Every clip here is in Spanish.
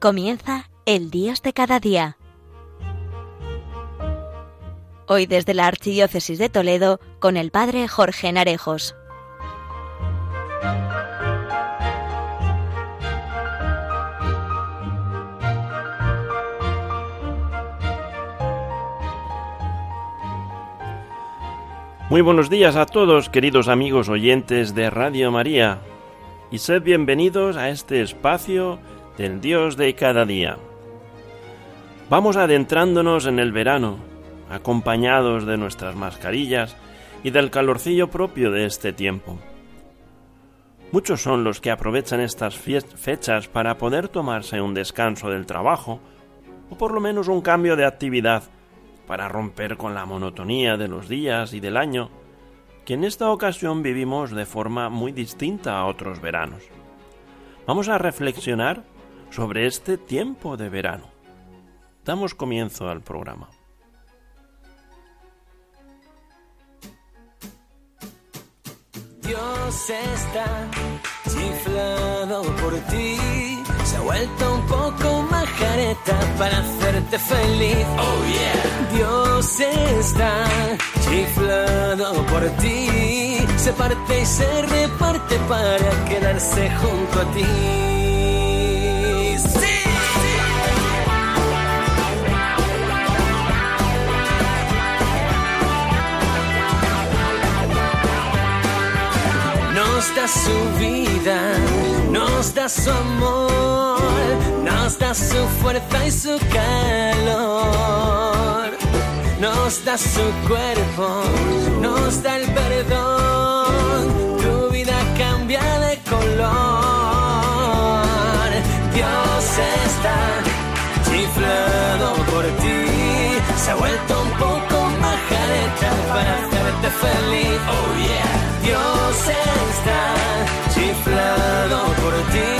Comienza el Dios de cada día. Hoy desde la Archidiócesis de Toledo con el Padre Jorge Narejos. Muy buenos días a todos, queridos amigos oyentes de Radio María, y sed bienvenidos a este espacio del Dios de cada día. Vamos adentrándonos en el verano, acompañados de nuestras mascarillas y del calorcillo propio de este tiempo. Muchos son los que aprovechan estas fechas para poder tomarse un descanso del trabajo o por lo menos un cambio de actividad para romper con la monotonía de los días y del año, que en esta ocasión vivimos de forma muy distinta a otros veranos. Vamos a reflexionar sobre este tiempo de verano. Damos comienzo al programa. Dios está chiflado por ti se ha vuelto un poco majareta para hacerte feliz. Oh yeah. Dios está chiflado por ti. Se parte y se reparte para quedarse junto a ti. Nos da su vida, nos da su amor, nos da su fuerza y su calor, nos da su cuerpo, nos da el perdón, tu vida cambia de color, Dios está chiflado por ti, se ha vuelto está chiflado por ti.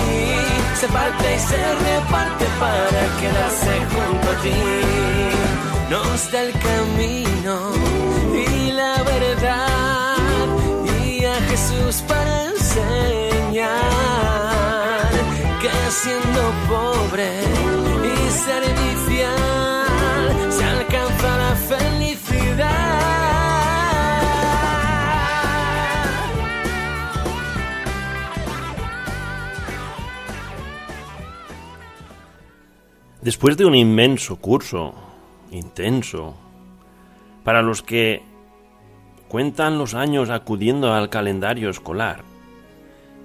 Se parte y se reparte para quedarse junto a ti. Nos da el camino y la verdad y a Jesús para enseñar que siendo pobre y servicial Después de un inmenso curso, intenso, para los que cuentan los años acudiendo al calendario escolar,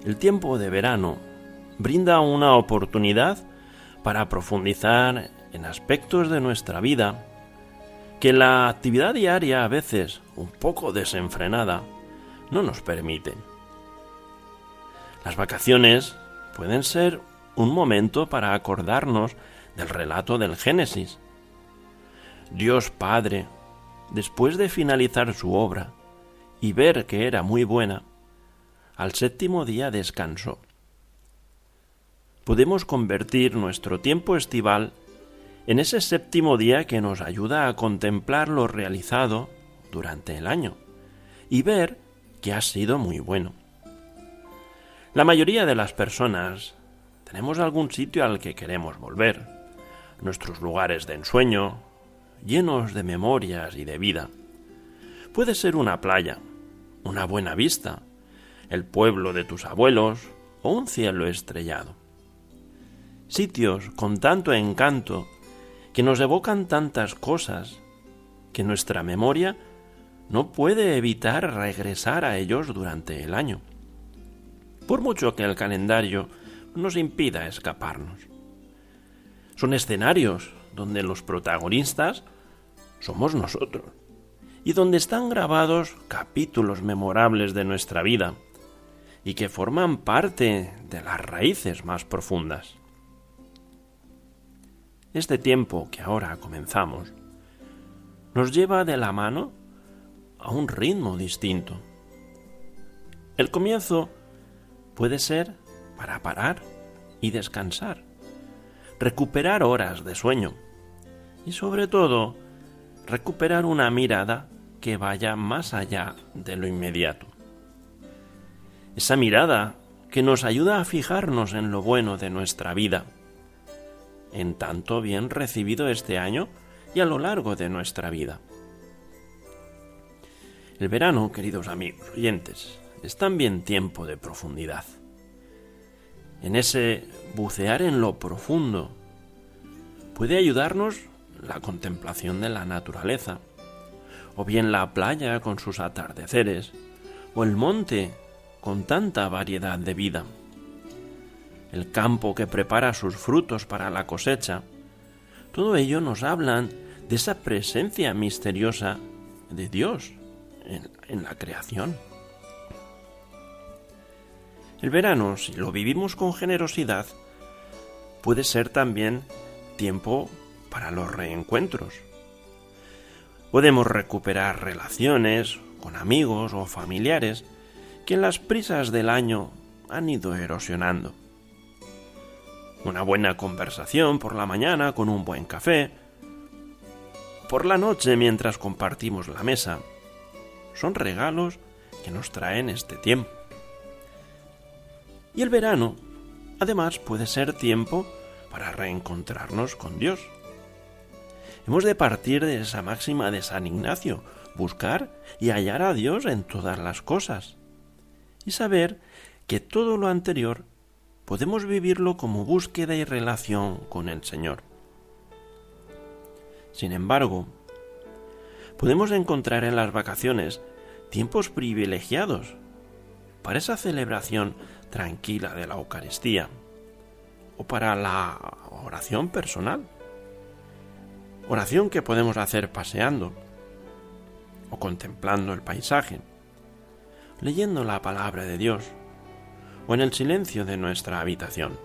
el tiempo de verano brinda una oportunidad para profundizar en aspectos de nuestra vida que la actividad diaria a veces un poco desenfrenada no nos permite. Las vacaciones pueden ser un momento para acordarnos del relato del Génesis. Dios Padre, después de finalizar su obra y ver que era muy buena, al séptimo día descansó. Podemos convertir nuestro tiempo estival en ese séptimo día que nos ayuda a contemplar lo realizado durante el año y ver que ha sido muy bueno. La mayoría de las personas tenemos algún sitio al que queremos volver, nuestros lugares de ensueño, llenos de memorias y de vida. Puede ser una playa, una buena vista, el pueblo de tus abuelos o un cielo estrellado. Sitios con tanto encanto que nos evocan tantas cosas que nuestra memoria no puede evitar regresar a ellos durante el año, por mucho que el calendario nos impida escaparnos. Son escenarios donde los protagonistas somos nosotros y donde están grabados capítulos memorables de nuestra vida y que forman parte de las raíces más profundas. Este tiempo que ahora comenzamos nos lleva de la mano a un ritmo distinto. El comienzo puede ser para parar y descansar recuperar horas de sueño y sobre todo recuperar una mirada que vaya más allá de lo inmediato. Esa mirada que nos ayuda a fijarnos en lo bueno de nuestra vida, en tanto bien recibido este año y a lo largo de nuestra vida. El verano, queridos amigos oyentes, es también tiempo de profundidad. En ese bucear en lo profundo. Puede ayudarnos la contemplación de la naturaleza, o bien la playa con sus atardeceres, o el monte con tanta variedad de vida, el campo que prepara sus frutos para la cosecha, todo ello nos hablan de esa presencia misteriosa de Dios en, en la creación. El verano, si lo vivimos con generosidad, puede ser también tiempo para los reencuentros. Podemos recuperar relaciones con amigos o familiares que en las prisas del año han ido erosionando. Una buena conversación por la mañana con un buen café, por la noche mientras compartimos la mesa, son regalos que nos traen este tiempo. Y el verano, además, puede ser tiempo para reencontrarnos con Dios. Hemos de partir de esa máxima de San Ignacio, buscar y hallar a Dios en todas las cosas, y saber que todo lo anterior podemos vivirlo como búsqueda y relación con el Señor. Sin embargo, podemos encontrar en las vacaciones tiempos privilegiados para esa celebración tranquila de la Eucaristía o para la oración personal. Oración que podemos hacer paseando o contemplando el paisaje, leyendo la palabra de Dios o en el silencio de nuestra habitación.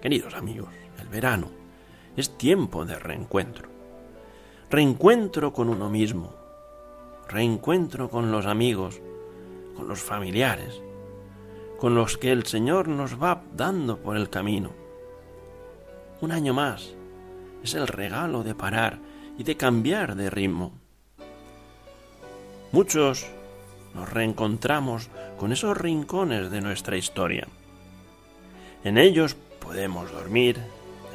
Queridos amigos, el verano es tiempo de reencuentro. Reencuentro con uno mismo, reencuentro con los amigos, con los familiares, con los que el Señor nos va dando por el camino. Un año más es el regalo de parar y de cambiar de ritmo. Muchos nos reencontramos con esos rincones de nuestra historia. En ellos podemos dormir,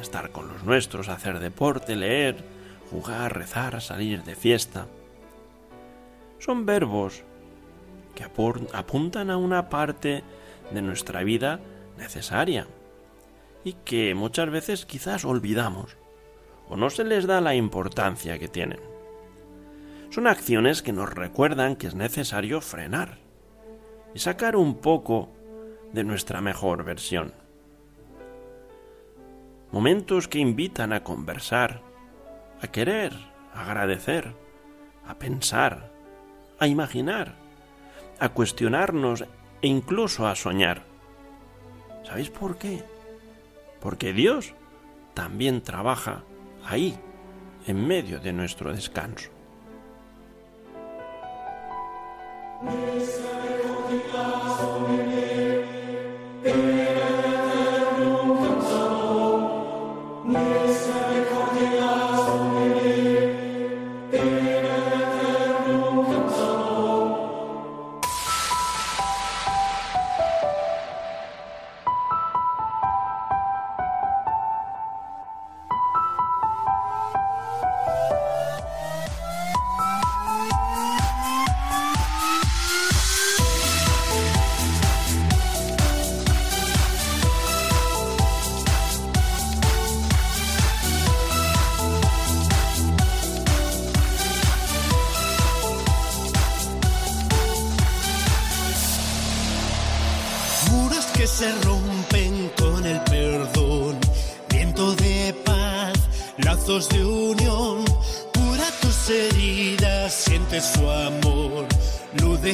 estar con los nuestros, hacer deporte, leer, jugar, rezar, salir de fiesta. Son verbos que apuntan a una parte de nuestra vida necesaria y que muchas veces quizás olvidamos o no se les da la importancia que tienen. Son acciones que nos recuerdan que es necesario frenar y sacar un poco de nuestra mejor versión. Momentos que invitan a conversar, a querer, a agradecer, a pensar, a imaginar, a cuestionarnos e incluso a soñar. ¿Sabéis por qué? Porque Dios también trabaja ahí, en medio de nuestro descanso.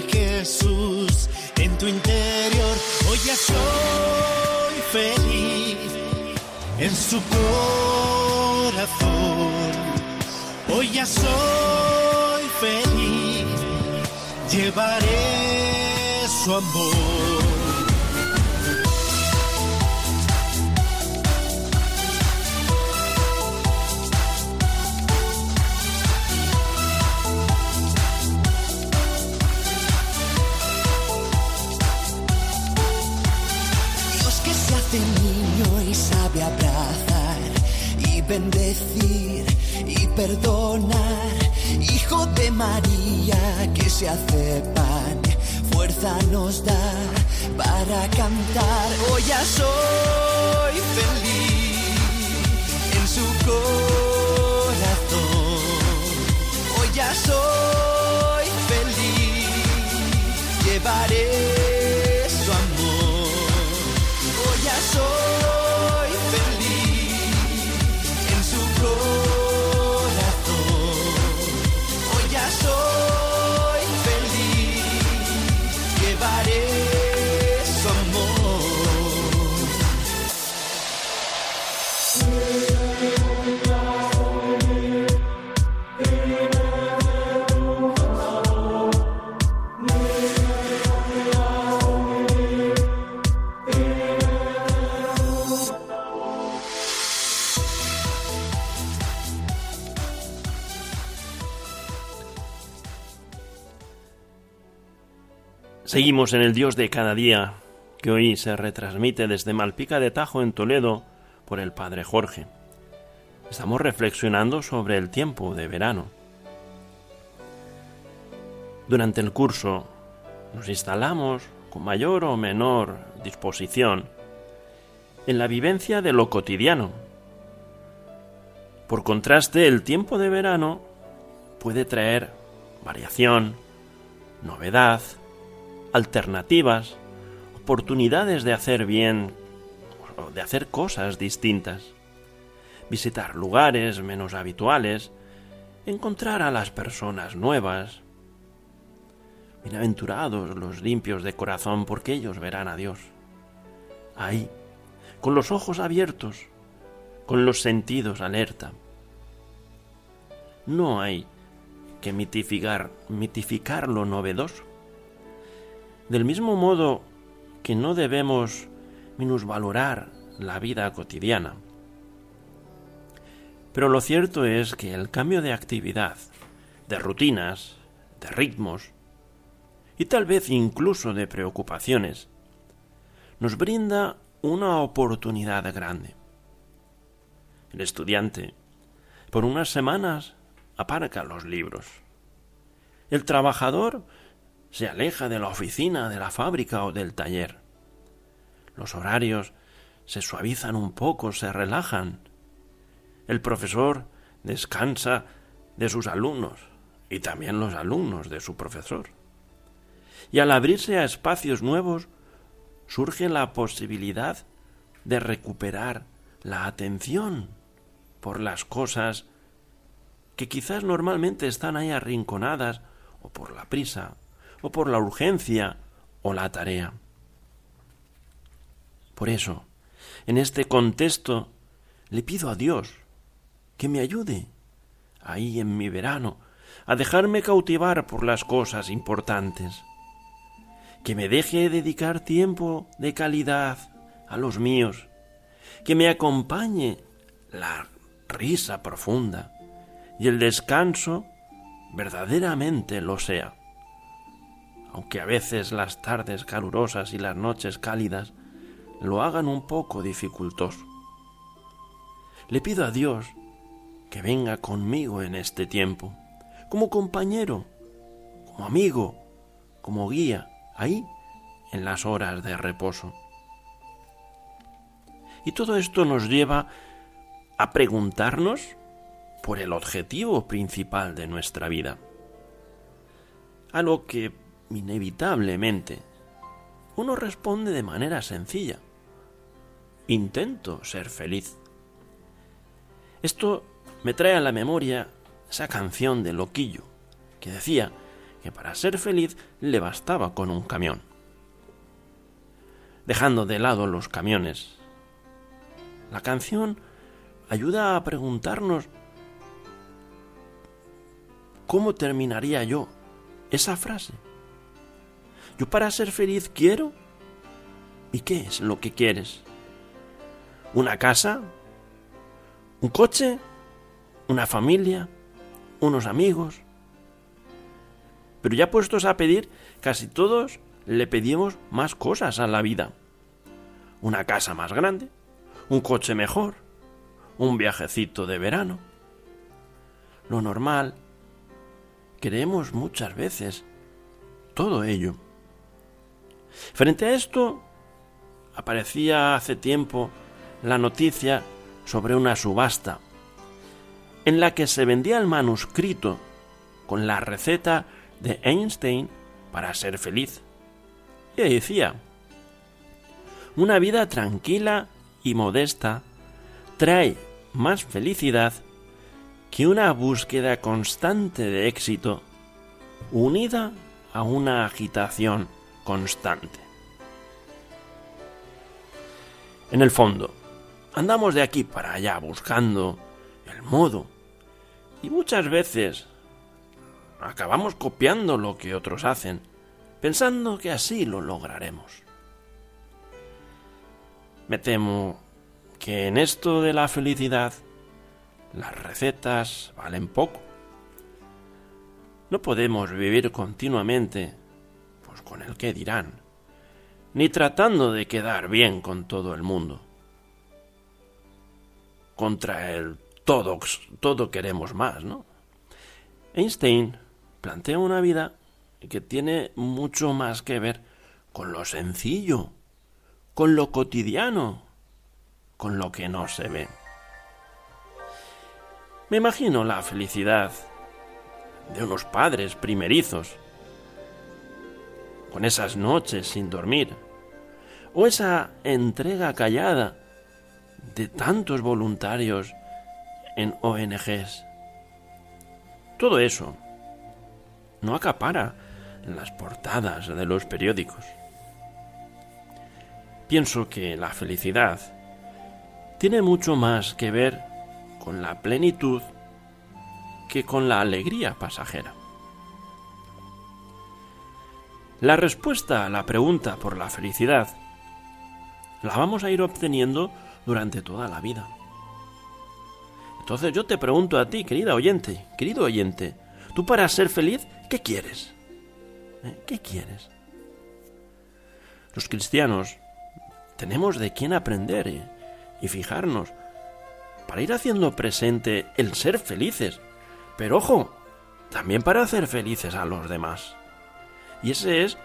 Jesús en tu interior. Hoy ya soy feliz en su corazón. Hoy ya soy feliz. Llevaré su amor. Hoy Seguimos en el Dios de cada día, que hoy se retransmite desde Malpica de Tajo en Toledo por el Padre Jorge. Estamos reflexionando sobre el tiempo de verano. Durante el curso nos instalamos con mayor o menor disposición en la vivencia de lo cotidiano. Por contraste, el tiempo de verano puede traer variación, novedad, alternativas, oportunidades de hacer bien o de hacer cosas distintas, visitar lugares menos habituales, encontrar a las personas nuevas. Bienaventurados los limpios de corazón, porque ellos verán a Dios. Ahí, con los ojos abiertos, con los sentidos alerta. No hay que mitificar, mitificar lo novedoso. Del mismo modo que no debemos minusvalorar la vida cotidiana. Pero lo cierto es que el cambio de actividad, de rutinas, de ritmos y tal vez incluso de preocupaciones, nos brinda una oportunidad grande. El estudiante, por unas semanas, aparca los libros. El trabajador se aleja de la oficina, de la fábrica o del taller. Los horarios se suavizan un poco, se relajan. El profesor descansa de sus alumnos y también los alumnos de su profesor. Y al abrirse a espacios nuevos, surge la posibilidad de recuperar la atención por las cosas que quizás normalmente están ahí arrinconadas o por la prisa o por la urgencia o la tarea. Por eso, en este contexto, le pido a Dios que me ayude, ahí en mi verano, a dejarme cautivar por las cosas importantes, que me deje dedicar tiempo de calidad a los míos, que me acompañe la risa profunda y el descanso verdaderamente lo sea aunque a veces las tardes calurosas y las noches cálidas lo hagan un poco dificultoso. Le pido a Dios que venga conmigo en este tiempo, como compañero, como amigo, como guía, ahí en las horas de reposo. Y todo esto nos lleva a preguntarnos por el objetivo principal de nuestra vida, a lo que inevitablemente, uno responde de manera sencilla. Intento ser feliz. Esto me trae a la memoria esa canción de Loquillo, que decía que para ser feliz le bastaba con un camión. Dejando de lado los camiones, la canción ayuda a preguntarnos cómo terminaría yo esa frase. Yo para ser feliz quiero. ¿Y qué es lo que quieres? ¿Una casa? ¿Un coche? ¿Una familia? ¿Unos amigos? Pero ya puestos a pedir, casi todos le pedimos más cosas a la vida. Una casa más grande, un coche mejor, un viajecito de verano. Lo normal, queremos muchas veces todo ello. Frente a esto, aparecía hace tiempo la noticia sobre una subasta en la que se vendía el manuscrito con la receta de Einstein para ser feliz. Y decía, una vida tranquila y modesta trae más felicidad que una búsqueda constante de éxito unida a una agitación constante. En el fondo, andamos de aquí para allá buscando el modo y muchas veces acabamos copiando lo que otros hacen, pensando que así lo lograremos. Me temo que en esto de la felicidad las recetas valen poco. No podemos vivir continuamente pues con el que dirán, ni tratando de quedar bien con todo el mundo. Contra el todo, todo queremos más, ¿no? Einstein plantea una vida que tiene mucho más que ver con lo sencillo, con lo cotidiano, con lo que no se ve. Me imagino la felicidad de unos padres primerizos, con esas noches sin dormir, o esa entrega callada de tantos voluntarios en ONGs. Todo eso no acapara las portadas de los periódicos. Pienso que la felicidad tiene mucho más que ver con la plenitud que con la alegría pasajera. La respuesta a la pregunta por la felicidad la vamos a ir obteniendo durante toda la vida. Entonces yo te pregunto a ti, querida oyente, querido oyente, tú para ser feliz, ¿qué quieres? ¿Eh? ¿Qué quieres? Los cristianos tenemos de quién aprender y, y fijarnos para ir haciendo presente el ser felices. Pero ojo, también para hacer felices a los demás. Y ese es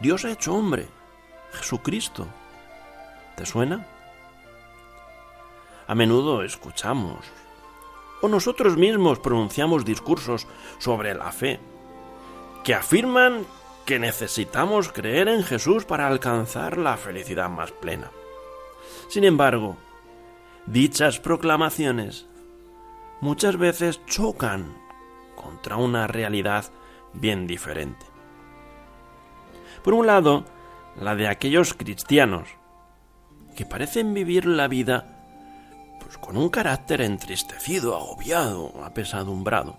Dios hecho hombre, Jesucristo. ¿Te suena? A menudo escuchamos o nosotros mismos pronunciamos discursos sobre la fe que afirman que necesitamos creer en Jesús para alcanzar la felicidad más plena. Sin embargo, dichas proclamaciones muchas veces chocan contra una realidad bien diferente. Por un lado, la de aquellos cristianos que parecen vivir la vida pues, con un carácter entristecido, agobiado, apesadumbrado.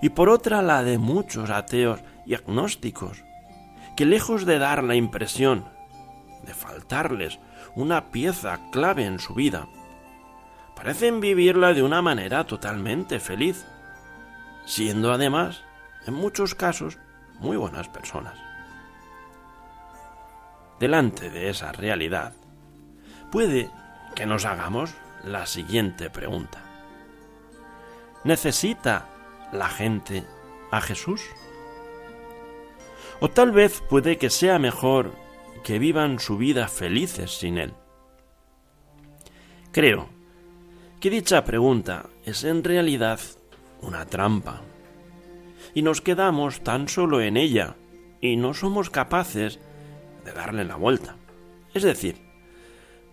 Y por otra la de muchos ateos y agnósticos, que lejos de dar la impresión de faltarles una pieza clave en su vida, parecen vivirla de una manera totalmente feliz, siendo además, en muchos casos, muy buenas personas. Delante de esa realidad, puede que nos hagamos la siguiente pregunta. ¿Necesita la gente a Jesús? O tal vez puede que sea mejor que vivan su vida felices sin Él. Creo que dicha pregunta es en realidad una trampa. Y nos quedamos tan solo en ella y no somos capaces de darle la vuelta. Es decir,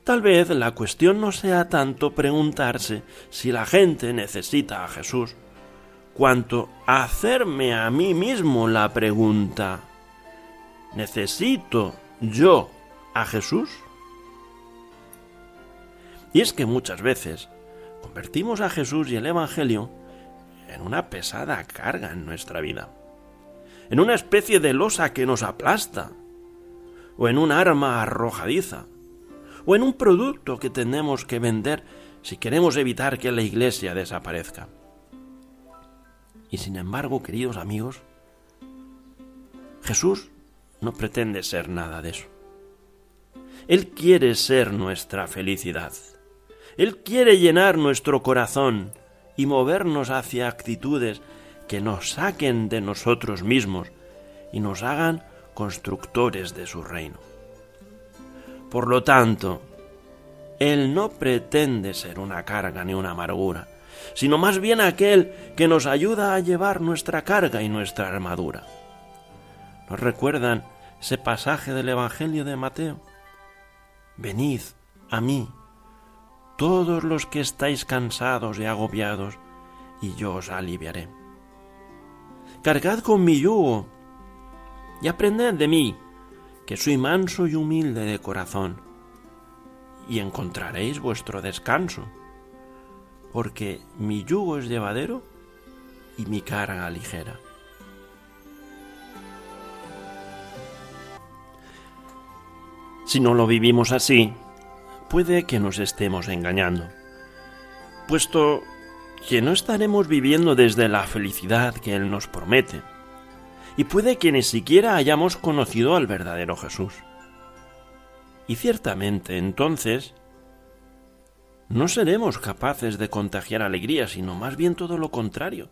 Tal vez la cuestión no sea tanto preguntarse si la gente necesita a Jesús, cuanto hacerme a mí mismo la pregunta, ¿necesito yo a Jesús? Y es que muchas veces convertimos a Jesús y el Evangelio en una pesada carga en nuestra vida, en una especie de losa que nos aplasta, o en un arma arrojadiza o en un producto que tenemos que vender si queremos evitar que la iglesia desaparezca. Y sin embargo, queridos amigos, Jesús no pretende ser nada de eso. Él quiere ser nuestra felicidad. Él quiere llenar nuestro corazón y movernos hacia actitudes que nos saquen de nosotros mismos y nos hagan constructores de su reino. Por lo tanto, Él no pretende ser una carga ni una amargura, sino más bien aquel que nos ayuda a llevar nuestra carga y nuestra armadura. ¿Nos recuerdan ese pasaje del Evangelio de Mateo? Venid a mí, todos los que estáis cansados y agobiados, y yo os aliviaré. Cargad con mi yugo y aprended de mí, que soy manso y humilde de corazón, y encontraréis vuestro descanso, porque mi yugo es llevadero y mi carga ligera. Si no lo vivimos así, puede que nos estemos engañando, puesto que no estaremos viviendo desde la felicidad que Él nos promete, y puede que ni siquiera hayamos conocido al verdadero Jesús. Y ciertamente entonces no seremos capaces de contagiar alegría, sino más bien todo lo contrario.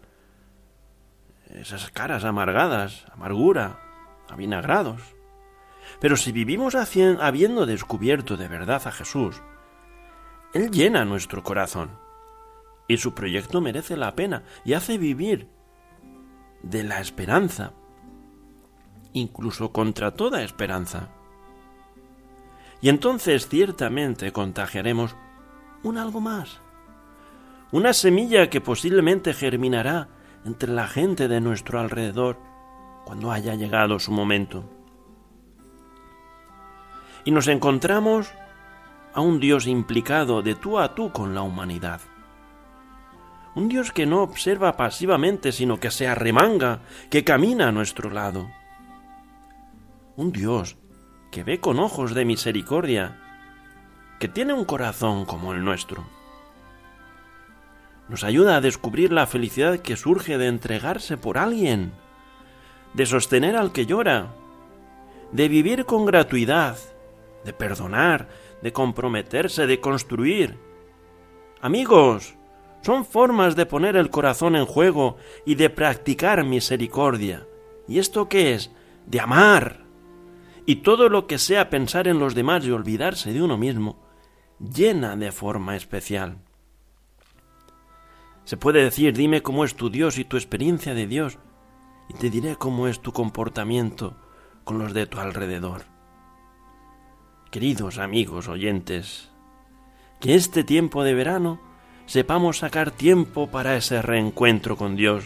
Esas caras amargadas, amargura, avinagrados. Pero si vivimos habiendo descubierto de verdad a Jesús, Él llena nuestro corazón y su proyecto merece la pena y hace vivir de la esperanza, incluso contra toda esperanza. Y entonces ciertamente contagiaremos un algo más, una semilla que posiblemente germinará entre la gente de nuestro alrededor cuando haya llegado su momento y nos encontramos a un Dios implicado de tú a tú con la humanidad. Un Dios que no observa pasivamente, sino que se arremanga, que camina a nuestro lado. Un Dios que ve con ojos de misericordia, que tiene un corazón como el nuestro. Nos ayuda a descubrir la felicidad que surge de entregarse por alguien, de sostener al que llora, de vivir con gratuidad, de perdonar, de comprometerse, de construir. Amigos, son formas de poner el corazón en juego y de practicar misericordia. ¿Y esto qué es? De amar. Y todo lo que sea pensar en los demás y olvidarse de uno mismo, llena de forma especial. Se puede decir, dime cómo es tu Dios y tu experiencia de Dios, y te diré cómo es tu comportamiento con los de tu alrededor. Queridos amigos oyentes, que este tiempo de verano sepamos sacar tiempo para ese reencuentro con Dios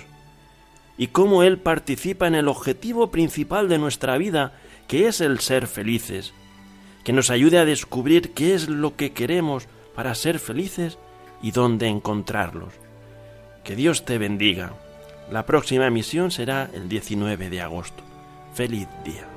y cómo Él participa en el objetivo principal de nuestra vida, que es el ser felices, que nos ayude a descubrir qué es lo que queremos para ser felices y dónde encontrarlos. Que Dios te bendiga. La próxima emisión será el 19 de agosto. Feliz día.